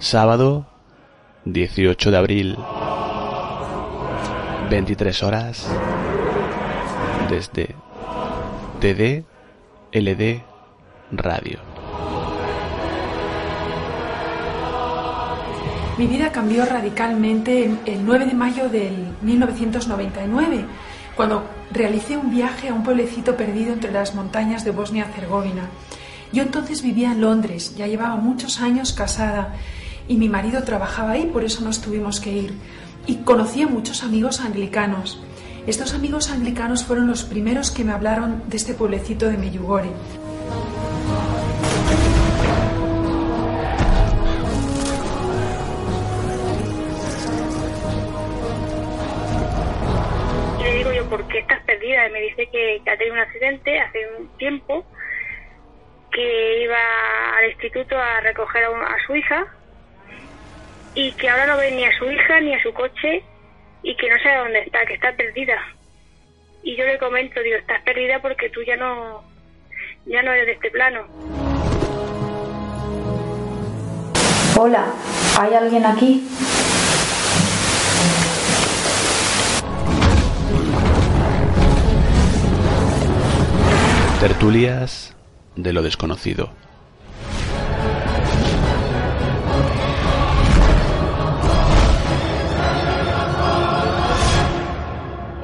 Sábado 18 de abril 23 horas desde TD LD Radio. Mi vida cambió radicalmente el 9 de mayo del 1999, cuando realicé un viaje a un pueblecito perdido entre las montañas de Bosnia-Herzegovina. Yo entonces vivía en Londres, ya llevaba muchos años casada y mi marido trabajaba ahí, por eso nos tuvimos que ir. Y conocí a muchos amigos anglicanos. Estos amigos anglicanos fueron los primeros que me hablaron de este pueblecito de Meyugore. Le digo yo, ¿por qué estás perdida? Y me dice que, que ha tenido un accidente hace un tiempo, que iba al instituto a recoger a, un- a su hija y que ahora no ve ni a su hija ni a su coche y que no sabe dónde está, que está perdida. Y yo le comento, digo, estás perdida porque tú ya no, ya no eres de este plano. Hola, ¿hay alguien aquí? Tertulias de lo desconocido.